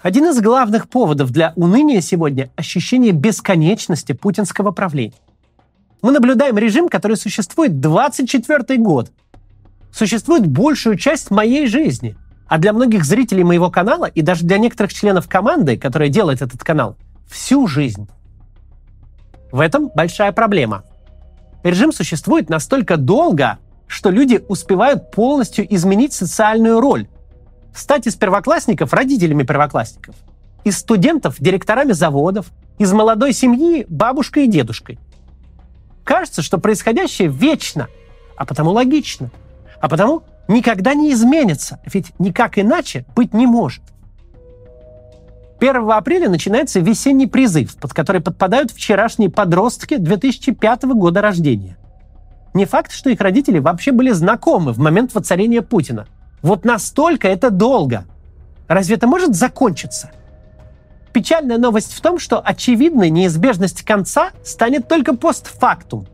Один из главных поводов для уныния сегодня – ощущение бесконечности путинского правления. Мы наблюдаем режим, который существует 24 год. Существует большую часть моей жизни. А для многих зрителей моего канала и даже для некоторых членов команды, которая делает этот канал, всю жизнь. В этом большая проблема. Режим существует настолько долго, что люди успевают полностью изменить социальную роль. Стать из первоклассников родителями первоклассников, из студентов директорами заводов, из молодой семьи бабушкой и дедушкой. Кажется, что происходящее вечно, а потому логично, а потому никогда не изменится, ведь никак иначе быть не может. 1 апреля начинается весенний призыв, под который подпадают вчерашние подростки 2005 года рождения. Не факт, что их родители вообще были знакомы в момент воцарения Путина. Вот настолько это долго. Разве это может закончиться? Печальная новость в том, что очевидной неизбежность конца станет только постфактум.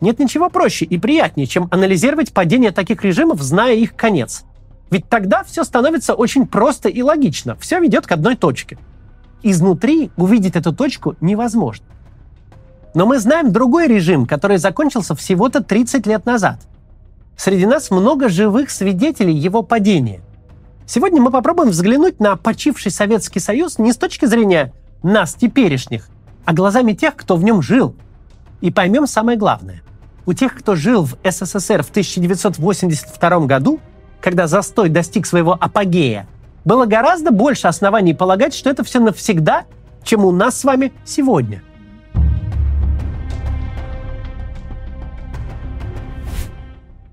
Нет ничего проще и приятнее, чем анализировать падение таких режимов, зная их конец. Ведь тогда все становится очень просто и логично. Все ведет к одной точке. Изнутри увидеть эту точку невозможно. Но мы знаем другой режим, который закончился всего-то 30 лет назад. Среди нас много живых свидетелей его падения. Сегодня мы попробуем взглянуть на почивший Советский Союз не с точки зрения нас, теперешних, а глазами тех, кто в нем жил. И поймем самое главное. У тех, кто жил в СССР в 1982 году, когда застой достиг своего апогея, было гораздо больше оснований полагать, что это все навсегда, чем у нас с вами сегодня –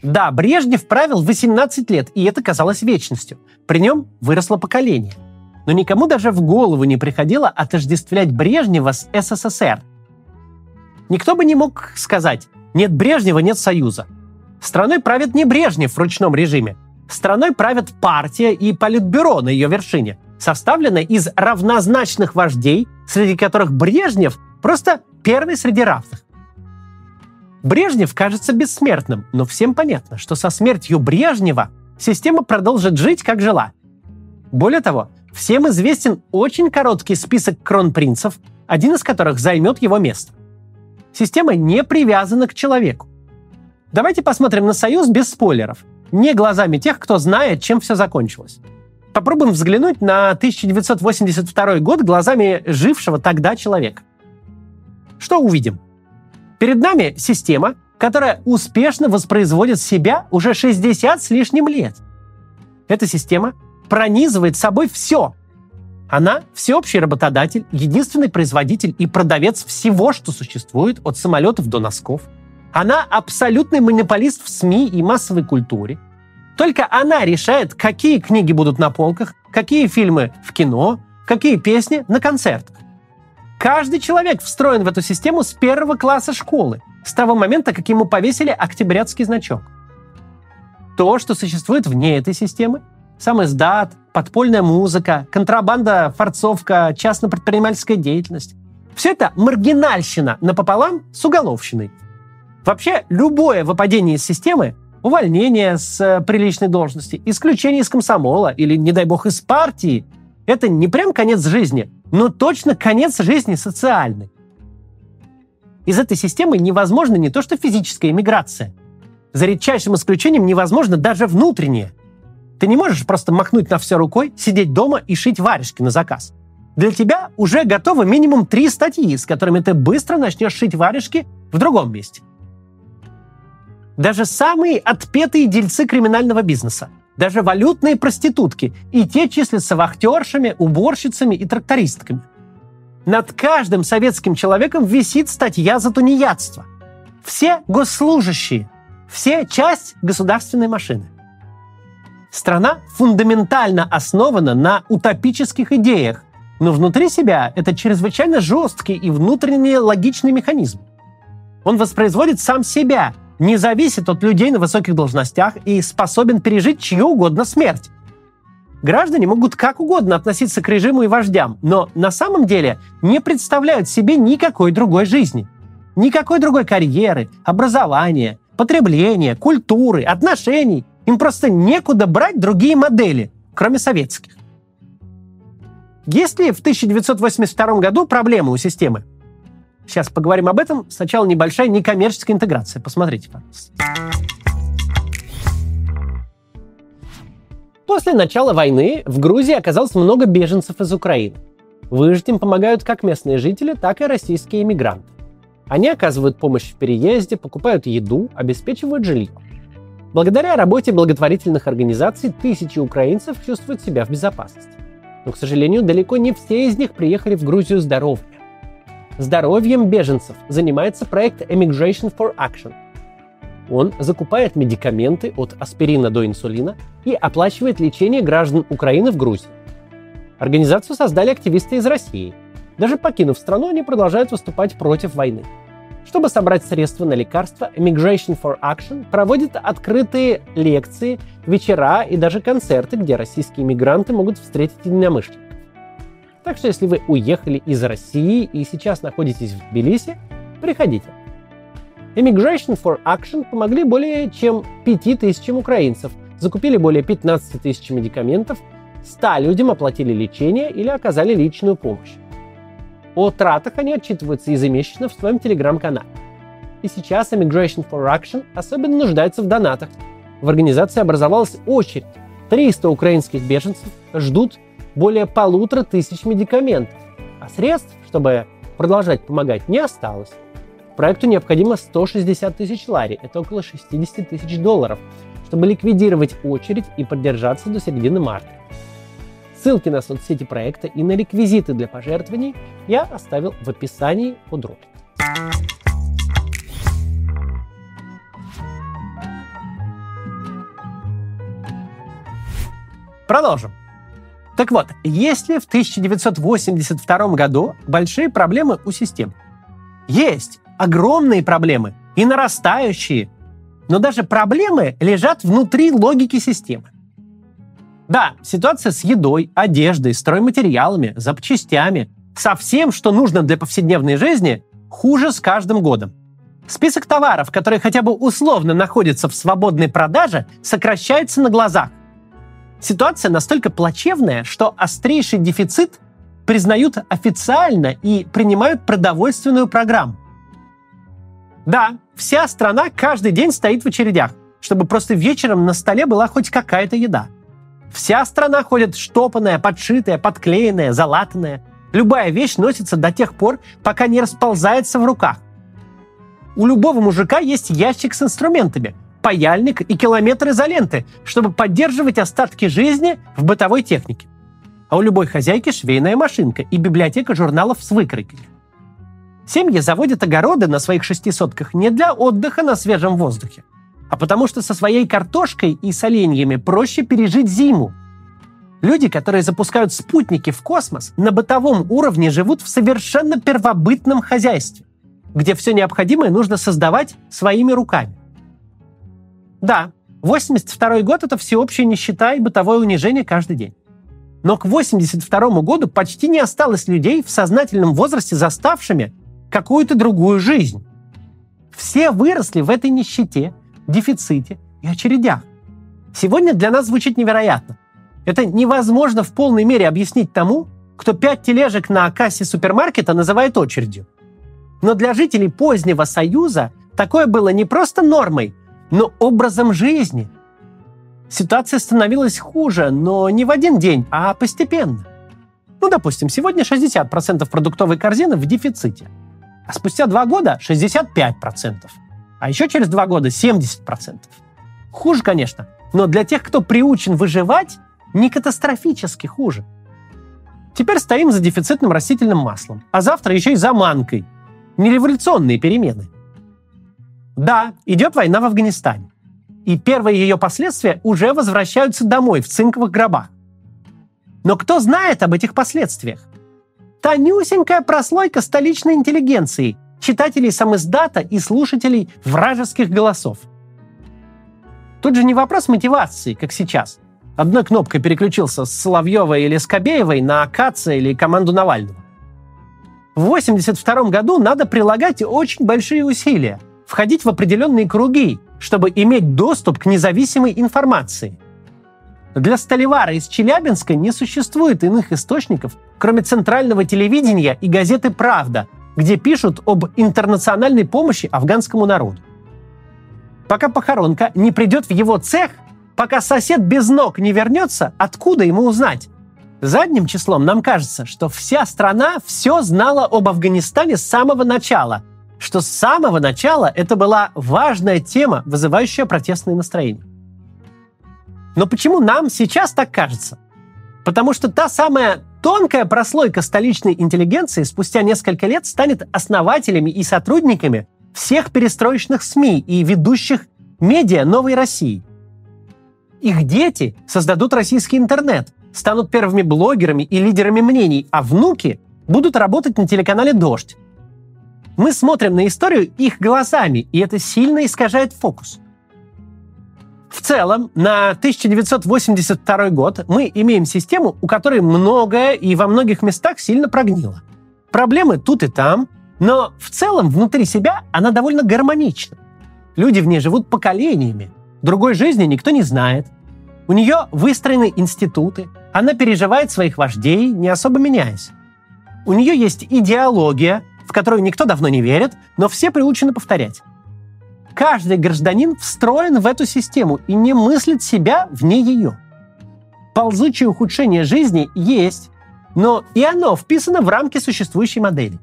Да, Брежнев правил 18 лет, и это казалось вечностью. При нем выросло поколение. Но никому даже в голову не приходило отождествлять Брежнева с СССР. Никто бы не мог сказать «нет Брежнева, нет Союза». Страной правит не Брежнев в ручном режиме. Страной правят партия и политбюро на ее вершине, составленное из равнозначных вождей, среди которых Брежнев просто первый среди равных. Брежнев кажется бессмертным, но всем понятно, что со смертью Брежнева система продолжит жить, как жила. Более того, всем известен очень короткий список кронпринцев, один из которых займет его место. Система не привязана к человеку. Давайте посмотрим на Союз без спойлеров, не глазами тех, кто знает, чем все закончилось. Попробуем взглянуть на 1982 год глазами жившего тогда человека. Что увидим? Перед нами система, которая успешно воспроизводит себя уже 60 с лишним лет. Эта система пронизывает собой все. Она всеобщий работодатель, единственный производитель и продавец всего, что существует, от самолетов до носков. Она абсолютный монополист в СМИ и массовой культуре. Только она решает, какие книги будут на полках, какие фильмы в кино, какие песни на концертах. Каждый человек встроен в эту систему с первого класса школы, с того момента, как ему повесили октябрятский значок. То, что существует вне этой системы, сам издат, подпольная музыка, контрабанда, форцовка, частно-предпринимательская деятельность, все это маргинальщина напополам с уголовщиной. Вообще, любое выпадение из системы, увольнение с э, приличной должности, исключение из комсомола или, не дай бог, из партии, это не прям конец жизни, но точно конец жизни социальный. Из этой системы невозможно не то что физическая иммиграция. За редчайшим исключением невозможно даже внутреннее. Ты не можешь просто махнуть на все рукой, сидеть дома и шить варежки на заказ. Для тебя уже готовы минимум три статьи, с которыми ты быстро начнешь шить варежки в другом месте. Даже самые отпетые дельцы криминального бизнеса даже валютные проститутки, и те числятся вахтершами, уборщицами и трактористками. Над каждым советским человеком висит статья за тунеядство. Все госслужащие, все часть государственной машины. Страна фундаментально основана на утопических идеях, но внутри себя это чрезвычайно жесткий и внутренне логичный механизм. Он воспроизводит сам себя – не зависит от людей на высоких должностях и способен пережить чью угодно смерть. Граждане могут как угодно относиться к режиму и вождям, но на самом деле не представляют себе никакой другой жизни. Никакой другой карьеры, образования, потребления, культуры, отношений. Им просто некуда брать другие модели, кроме советских. Есть ли в 1982 году проблемы у системы? Сейчас поговорим об этом. Сначала небольшая некоммерческая интеграция. Посмотрите, пожалуйста. После начала войны в Грузии оказалось много беженцев из Украины. Выжить им помогают как местные жители, так и российские иммигранты. Они оказывают помощь в переезде, покупают еду, обеспечивают жилье. Благодаря работе благотворительных организаций тысячи украинцев чувствуют себя в безопасности. Но, к сожалению, далеко не все из них приехали в Грузию здоровыми. Здоровьем беженцев занимается проект Immigration for Action – он закупает медикаменты от аспирина до инсулина и оплачивает лечение граждан Украины в Грузии. Организацию создали активисты из России. Даже покинув страну, они продолжают выступать против войны. Чтобы собрать средства на лекарства, Immigration for Action проводит открытые лекции, вечера и даже концерты, где российские мигранты могут встретить единомышленников. Так что если вы уехали из России и сейчас находитесь в Тбилиси, приходите. Immigration for Action помогли более чем 5 тысячам украинцев, закупили более 15 тысяч медикаментов, 100 людям оплатили лечение или оказали личную помощь. О тратах они отчитываются ежемесячно в своем телеграм-канале. И сейчас Immigration for Action особенно нуждается в донатах. В организации образовалась очередь. 300 украинских беженцев ждут более полутора тысяч медикаментов, а средств, чтобы продолжать помогать, не осталось. Проекту необходимо 160 тысяч лари, это около 60 тысяч долларов, чтобы ликвидировать очередь и продержаться до середины марта. Ссылки на соцсети проекта и на реквизиты для пожертвований я оставил в описании под роликом. Продолжим. Так вот, если в 1982 году большие проблемы у систем? Есть огромные проблемы и нарастающие. Но даже проблемы лежат внутри логики системы. Да, ситуация с едой, одеждой, стройматериалами, запчастями, со всем, что нужно для повседневной жизни, хуже с каждым годом. Список товаров, которые хотя бы условно находятся в свободной продаже, сокращается на глазах. Ситуация настолько плачевная, что острейший дефицит признают официально и принимают продовольственную программу. Да, вся страна каждый день стоит в очередях, чтобы просто вечером на столе была хоть какая-то еда. Вся страна ходит штопанная, подшитая, подклеенная, залатанная. Любая вещь носится до тех пор, пока не расползается в руках. У любого мужика есть ящик с инструментами, паяльник и километр изоленты, чтобы поддерживать остатки жизни в бытовой технике. А у любой хозяйки швейная машинка и библиотека журналов с выкройками. Семьи заводят огороды на своих шести сотках не для отдыха на свежем воздухе, а потому что со своей картошкой и соленьями проще пережить зиму. Люди, которые запускают спутники в космос, на бытовом уровне живут в совершенно первобытном хозяйстве, где все необходимое нужно создавать своими руками. Да, 82 год – это всеобщая нищета и бытовое унижение каждый день. Но к 82 году почти не осталось людей в сознательном возрасте, заставшими какую-то другую жизнь. Все выросли в этой нищете, дефиците и очередях. Сегодня для нас звучит невероятно. Это невозможно в полной мере объяснить тому, кто пять тележек на кассе супермаркета называет очередью. Но для жителей позднего Союза такое было не просто нормой, но образом жизни. Ситуация становилась хуже, но не в один день, а постепенно. Ну, допустим, сегодня 60% продуктовой корзины в дефиците – а спустя два года 65%. А еще через два года 70%. Хуже, конечно, но для тех, кто приучен выживать, не катастрофически хуже. Теперь стоим за дефицитным растительным маслом, а завтра еще и за манкой. Не революционные перемены. Да, идет война в Афганистане. И первые ее последствия уже возвращаются домой в цинковых гробах. Но кто знает об этих последствиях? тонюсенькая прослойка столичной интеллигенции, читателей самиздата и слушателей вражеских голосов. Тут же не вопрос мотивации, как сейчас. Одной кнопкой переключился с Соловьевой или Скобеевой на Каца или команду Навального. В 1982 году надо прилагать очень большие усилия, входить в определенные круги, чтобы иметь доступ к независимой информации. Для Столивара из Челябинска не существует иных источников, кроме центрального телевидения и газеты «Правда», где пишут об интернациональной помощи афганскому народу. Пока похоронка не придет в его цех, пока сосед без ног не вернется, откуда ему узнать? Задним числом нам кажется, что вся страна все знала об Афганистане с самого начала, что с самого начала это была важная тема, вызывающая протестные настроения. Но почему нам сейчас так кажется? Потому что та самая тонкая прослойка столичной интеллигенции спустя несколько лет станет основателями и сотрудниками всех перестроечных СМИ и ведущих медиа новой России. Их дети создадут российский интернет, станут первыми блогерами и лидерами мнений, а внуки будут работать на телеканале «Дождь». Мы смотрим на историю их глазами, и это сильно искажает фокус – в целом, на 1982 год мы имеем систему, у которой многое и во многих местах сильно прогнило. Проблемы тут и там, но в целом внутри себя она довольно гармонична. Люди в ней живут поколениями. Другой жизни никто не знает. У нее выстроены институты. Она переживает своих вождей, не особо меняясь. У нее есть идеология, в которую никто давно не верит, но все приучены повторять. Каждый гражданин встроен в эту систему и не мыслит себя вне ее. Ползучее ухудшение жизни есть, но и оно вписано в рамки существующей модели.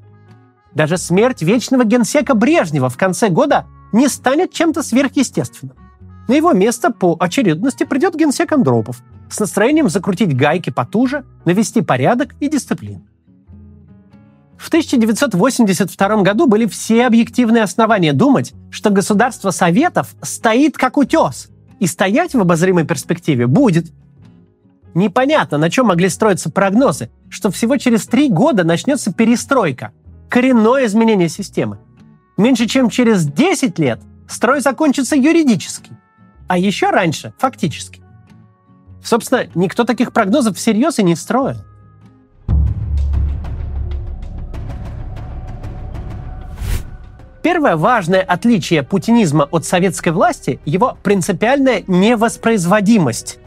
Даже смерть вечного генсека Брежнева в конце года не станет чем-то сверхъестественным. На его место по очередности придет генсек Андропов с настроением закрутить гайки потуже, навести порядок и дисциплину. В 1982 году были все объективные основания думать, что государство Советов стоит как утес, и стоять в обозримой перспективе будет. Непонятно, на чем могли строиться прогнозы, что всего через три года начнется перестройка, коренное изменение системы. Меньше чем через 10 лет строй закончится юридически, а еще раньше – фактически. Собственно, никто таких прогнозов всерьез и не строил. Первое важное отличие путинизма от советской власти – его принципиальная невоспроизводимость,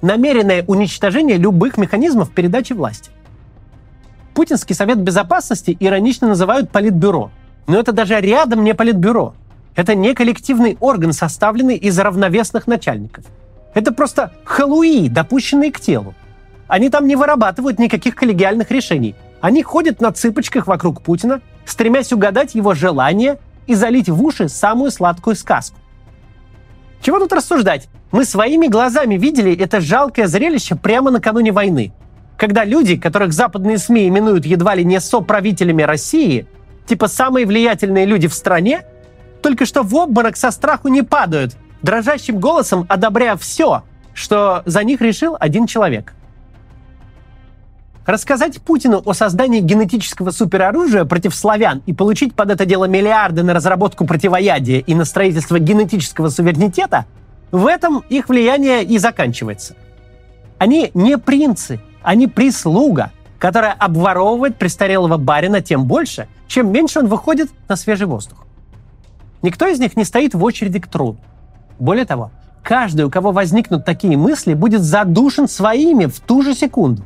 намеренное уничтожение любых механизмов передачи власти. Путинский Совет Безопасности иронично называют Политбюро. Но это даже рядом не Политбюро. Это не коллективный орган, составленный из равновесных начальников. Это просто халуи, допущенные к телу. Они там не вырабатывают никаких коллегиальных решений. Они ходят на цыпочках вокруг Путина, стремясь угадать его желания и залить в уши самую сладкую сказку. Чего тут рассуждать? Мы своими глазами видели это жалкое зрелище прямо накануне войны, когда люди, которых западные СМИ именуют едва ли не соправителями России, типа самые влиятельные люди в стране, только что в обморок со страху не падают, дрожащим голосом одобряя все, что за них решил один человек – Рассказать Путину о создании генетического супероружия против славян и получить под это дело миллиарды на разработку противоядия и на строительство генетического суверенитета, в этом их влияние и заканчивается. Они не принцы, они прислуга, которая обворовывает престарелого барина тем больше, чем меньше он выходит на свежий воздух. Никто из них не стоит в очереди к труду. Более того, каждый, у кого возникнут такие мысли, будет задушен своими в ту же секунду.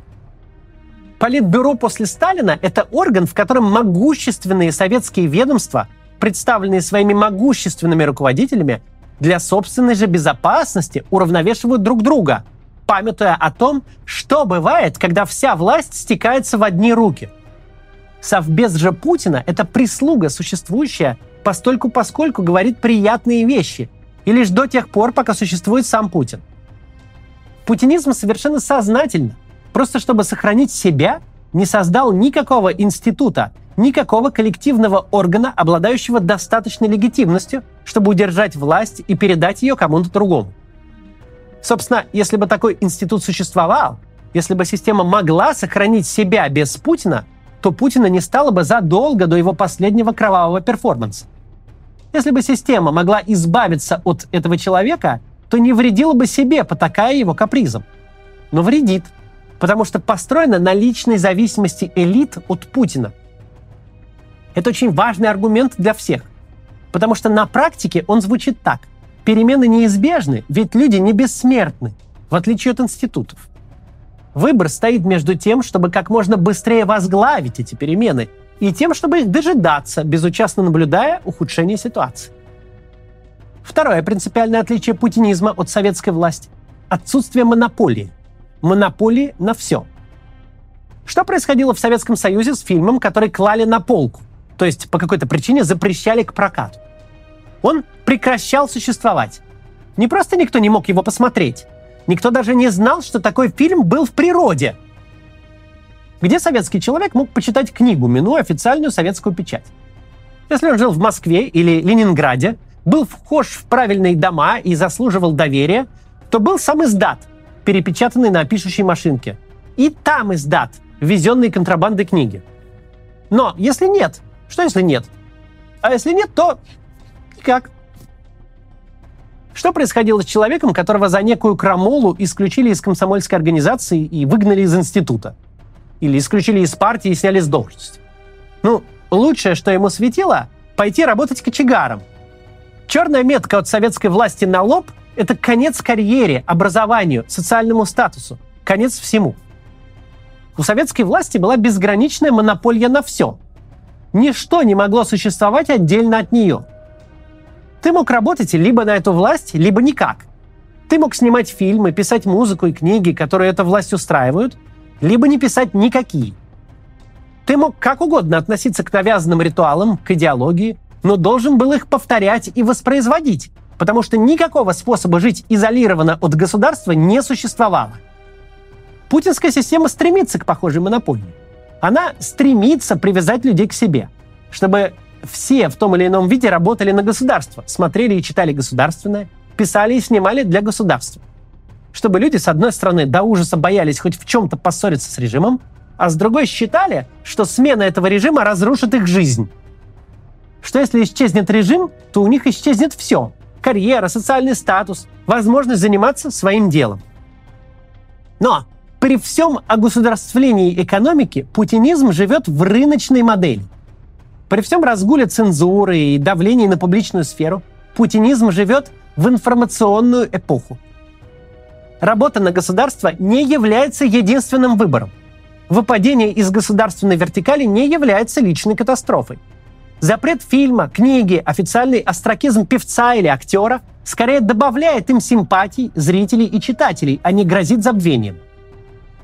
Политбюро после Сталина – это орган, в котором могущественные советские ведомства, представленные своими могущественными руководителями, для собственной же безопасности уравновешивают друг друга, памятуя о том, что бывает, когда вся власть стекается в одни руки. Совбез же Путина – это прислуга, существующая постольку поскольку говорит приятные вещи, и лишь до тех пор, пока существует сам Путин. Путинизм совершенно сознательно – просто чтобы сохранить себя, не создал никакого института, никакого коллективного органа, обладающего достаточной легитимностью, чтобы удержать власть и передать ее кому-то другому. Собственно, если бы такой институт существовал, если бы система могла сохранить себя без Путина, то Путина не стало бы задолго до его последнего кровавого перформанса. Если бы система могла избавиться от этого человека, то не вредила бы себе, потакая его капризом. Но вредит – потому что построена на личной зависимости элит от Путина. Это очень важный аргумент для всех, потому что на практике он звучит так. Перемены неизбежны, ведь люди не бессмертны. в отличие от институтов. Выбор стоит между тем, чтобы как можно быстрее возглавить эти перемены, и тем, чтобы их дожидаться, безучастно наблюдая ухудшение ситуации. Второе принципиальное отличие путинизма от советской власти – отсутствие монополии. Монополии на все. Что происходило в Советском Союзе с фильмом, который клали на полку, то есть по какой-то причине запрещали к прокату? Он прекращал существовать. Не просто никто не мог его посмотреть, никто даже не знал, что такой фильм был в природе. Где советский человек мог почитать книгу, минуя официальную советскую печать? Если он жил в Москве или Ленинграде, был вхож в правильные дома и заслуживал доверия, то был сам издат, перепечатанный на пишущей машинке. И там издат, везенный контрабандой книги. Но если нет, что если нет? А если нет, то никак. Что происходило с человеком, которого за некую крамолу исключили из комсомольской организации и выгнали из института? Или исключили из партии и сняли с должности? Ну, лучшее, что ему светило, пойти работать кочегаром – Черная метка от советской власти на лоб – это конец карьере, образованию, социальному статусу, конец всему. У советской власти была безграничная монополия на все. Ничто не могло существовать отдельно от нее. Ты мог работать либо на эту власть, либо никак. Ты мог снимать фильмы, писать музыку и книги, которые эту власть устраивают, либо не писать никакие. Ты мог как угодно относиться к навязанным ритуалам, к идеологии, но должен был их повторять и воспроизводить, потому что никакого способа жить изолированно от государства не существовало. Путинская система стремится к похожей монополии. Она стремится привязать людей к себе, чтобы все в том или ином виде работали на государство, смотрели и читали государственное, писали и снимали для государства. Чтобы люди, с одной стороны, до ужаса боялись хоть в чем-то поссориться с режимом, а с другой считали, что смена этого режима разрушит их жизнь что если исчезнет режим, то у них исчезнет все. Карьера, социальный статус, возможность заниматься своим делом. Но при всем огосударствлении экономики путинизм живет в рыночной модели. При всем разгуле цензуры и давлении на публичную сферу путинизм живет в информационную эпоху. Работа на государство не является единственным выбором. Выпадение из государственной вертикали не является личной катастрофой. Запрет фильма, книги, официальный остракизм певца или актера скорее добавляет им симпатий зрителей и читателей, а не грозит забвением.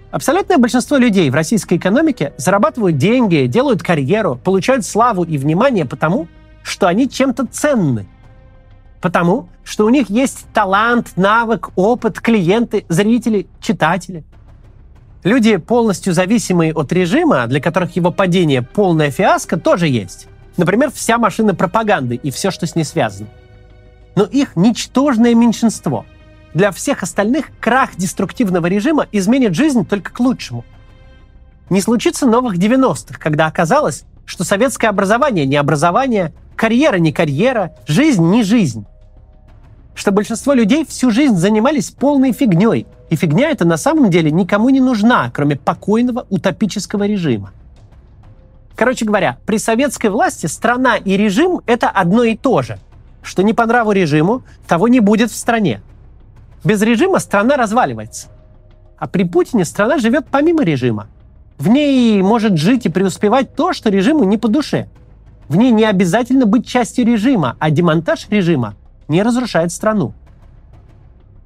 Абсолютное большинство людей в российской экономике зарабатывают деньги, делают карьеру, получают славу и внимание потому, что они чем-то ценны. Потому, что у них есть талант, навык, опыт, клиенты, зрители, читатели. Люди, полностью зависимые от режима, для которых его падение полная фиаско, тоже есть. Например, вся машина пропаганды и все, что с ней связано. Но их ничтожное меньшинство. Для всех остальных крах деструктивного режима изменит жизнь только к лучшему. Не случится новых 90-х, когда оказалось, что советское образование не образование, карьера не карьера, жизнь не жизнь. Что большинство людей всю жизнь занимались полной фигней, и фигня эта на самом деле никому не нужна, кроме покойного утопического режима. Короче говоря, при советской власти страна и режим – это одно и то же. Что не по нраву режиму, того не будет в стране. Без режима страна разваливается. А при Путине страна живет помимо режима. В ней может жить и преуспевать то, что режиму не по душе. В ней не обязательно быть частью режима, а демонтаж режима не разрушает страну.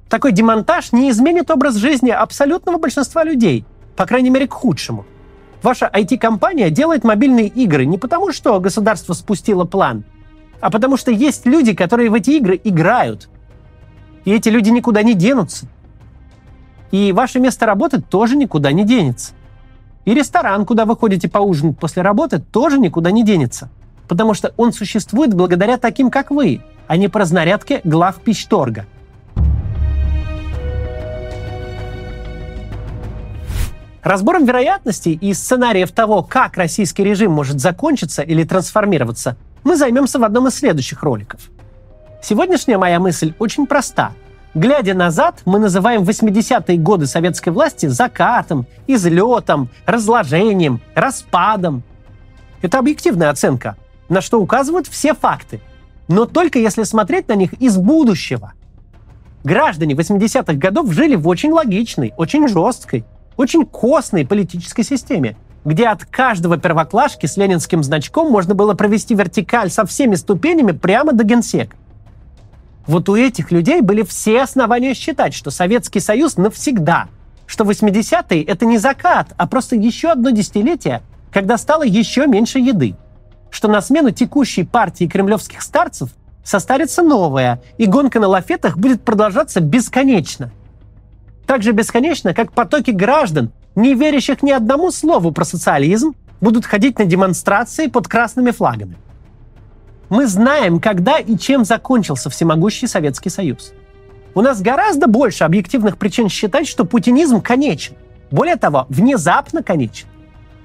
Такой демонтаж не изменит образ жизни абсолютного большинства людей, по крайней мере, к худшему – Ваша IT-компания делает мобильные игры не потому, что государство спустило план, а потому что есть люди, которые в эти игры играют. И эти люди никуда не денутся. И ваше место работы тоже никуда не денется. И ресторан, куда вы ходите поужинать после работы, тоже никуда не денется. Потому что он существует благодаря таким, как вы, а не по разнарядке глав пищторга – Разбором вероятностей и сценариев того, как российский режим может закончиться или трансформироваться, мы займемся в одном из следующих роликов. Сегодняшняя моя мысль очень проста. Глядя назад, мы называем 80-е годы советской власти закатом, излетом, разложением, распадом. Это объективная оценка, на что указывают все факты. Но только если смотреть на них из будущего. Граждане 80-х годов жили в очень логичной, очень жесткой, очень костной политической системе, где от каждого первоклашки с ленинским значком можно было провести вертикаль со всеми ступенями прямо до генсека. Вот у этих людей были все основания считать, что Советский Союз навсегда, что 80-е — это не закат, а просто еще одно десятилетие, когда стало еще меньше еды, что на смену текущей партии кремлевских старцев состарится новая, и гонка на лафетах будет продолжаться бесконечно. Так же бесконечно, как потоки граждан, не верящих ни одному слову про социализм, будут ходить на демонстрации под красными флагами. Мы знаем, когда и чем закончился всемогущий Советский Союз. У нас гораздо больше объективных причин считать, что путинизм конечен. Более того, внезапно конечен,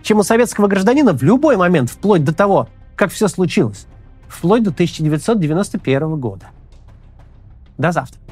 чем у советского гражданина в любой момент, вплоть до того, как все случилось вплоть до 1991 года. До завтра.